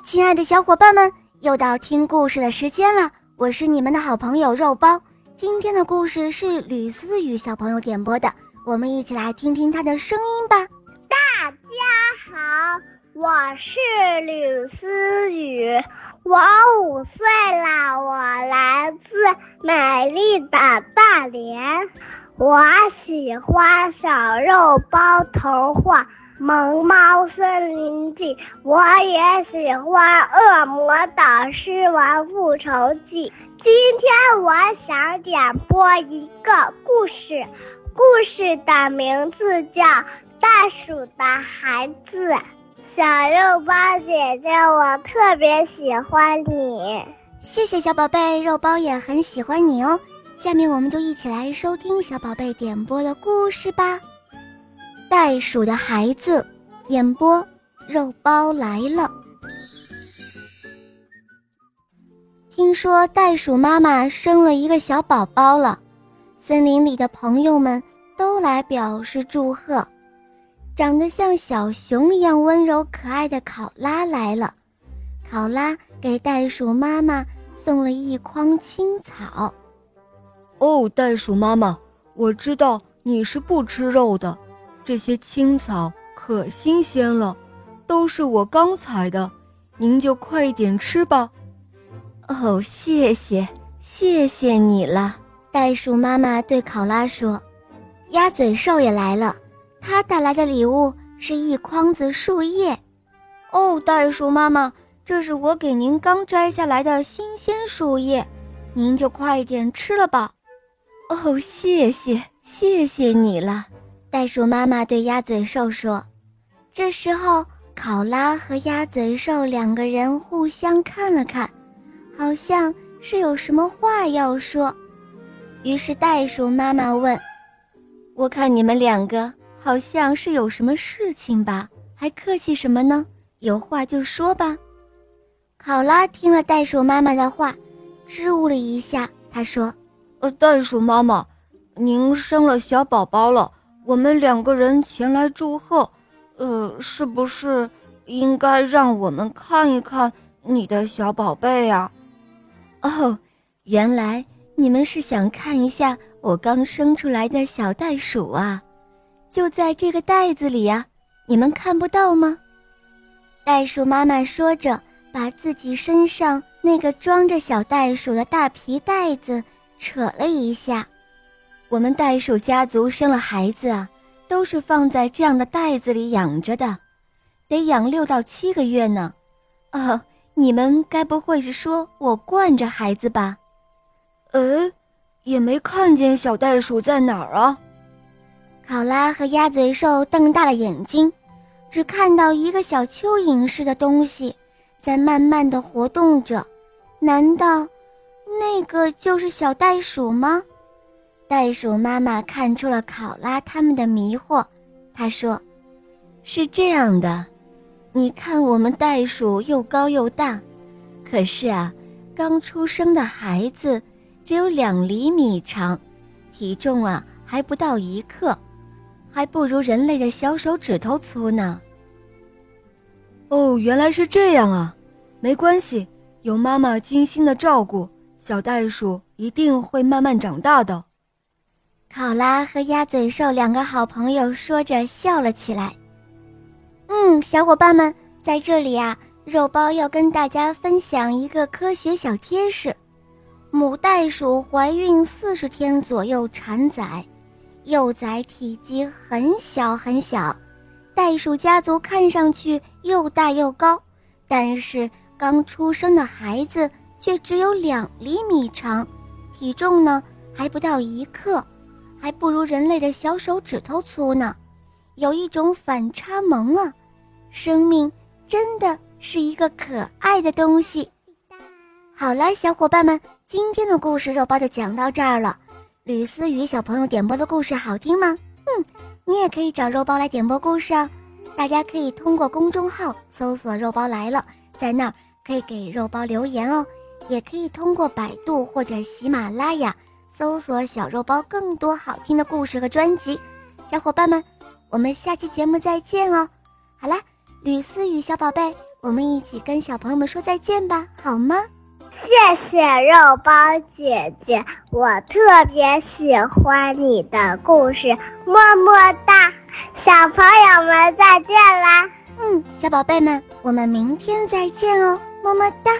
亲爱的小伙伴们，又到听故事的时间了。我是你们的好朋友肉包。今天的故事是吕思雨小朋友点播的，我们一起来听听他的声音吧。大家好，我是吕思雨，我五岁了，我来自美丽的大连，我喜欢小肉包童话。《萌猫森林记》，我也喜欢《恶魔导师王复仇记》。今天我想点播一个故事，故事的名字叫《袋鼠的孩子》。小肉包姐姐，我特别喜欢你。谢谢小宝贝，肉包也很喜欢你哦。下面我们就一起来收听小宝贝点播的故事吧。袋鼠的孩子，演播肉包来了。听说袋鼠妈妈生了一个小宝宝了，森林里的朋友们都来表示祝贺。长得像小熊一样温柔可爱的考拉来了，考拉给袋鼠妈妈送了一筐青草。哦，袋鼠妈妈，我知道你是不吃肉的。这些青草可新鲜了，都是我刚采的，您就快点吃吧。哦，谢谢，谢谢你了。袋鼠妈妈对考拉说：“鸭嘴兽也来了，它带来的礼物是一筐子树叶。”哦，袋鼠妈妈，这是我给您刚摘下来的新鲜树叶，您就快点吃了吧。哦，谢谢，谢谢你了。袋鼠妈妈对鸭嘴兽说：“这时候，考拉和鸭嘴兽两个人互相看了看，好像是有什么话要说。于是袋鼠妈妈问：‘我看你们两个好像是有什么事情吧？还客气什么呢？有话就说吧。’考拉听了袋鼠妈妈的话，支吾了一下，他说：‘呃，袋鼠妈妈，您生了小宝宝了。’”我们两个人前来祝贺，呃，是不是应该让我们看一看你的小宝贝呀？哦，原来你们是想看一下我刚生出来的小袋鼠啊！就在这个袋子里呀，你们看不到吗？袋鼠妈妈说着，把自己身上那个装着小袋鼠的大皮袋子扯了一下。我们袋鼠家族生了孩子啊，都是放在这样的袋子里养着的，得养六到七个月呢。哦，你们该不会是说我惯着孩子吧？呃，也没看见小袋鼠在哪儿啊。考拉和鸭嘴兽瞪大了眼睛，只看到一个小蚯蚓似的东西在慢慢的活动着。难道那个就是小袋鼠吗？袋鼠妈妈看出了考拉他们的迷惑，她说：“是这样的，你看我们袋鼠又高又大，可是啊，刚出生的孩子只有两厘米长，体重啊还不到一克，还不如人类的小手指头粗呢。”哦，原来是这样啊，没关系，有妈妈精心的照顾，小袋鼠一定会慢慢长大的。考拉和鸭嘴兽两个好朋友说着笑了起来。嗯，小伙伴们，在这里啊，肉包要跟大家分享一个科学小贴士：母袋鼠怀孕四十天左右产崽，幼崽体积很小很小，袋鼠家族看上去又大又高，但是刚出生的孩子却只有两厘米长，体重呢还不到一克。还不如人类的小手指头粗呢，有一种反差萌啊！生命真的是一个可爱的东西。好了，小伙伴们，今天的故事肉包就讲到这儿了。吕思雨小朋友点播的故事好听吗？嗯，你也可以找肉包来点播故事啊。大家可以通过公众号搜索“肉包来了”，在那儿可以给肉包留言哦。也可以通过百度或者喜马拉雅。搜索小肉包，更多好听的故事和专辑，小伙伴们，我们下期节目再见哦！好啦，吕思雨小宝贝，我们一起跟小朋友们说再见吧，好吗？谢谢肉包姐姐，我特别喜欢你的故事，么么哒！小朋友们再见啦！嗯，小宝贝们，我们明天再见哦，么么哒。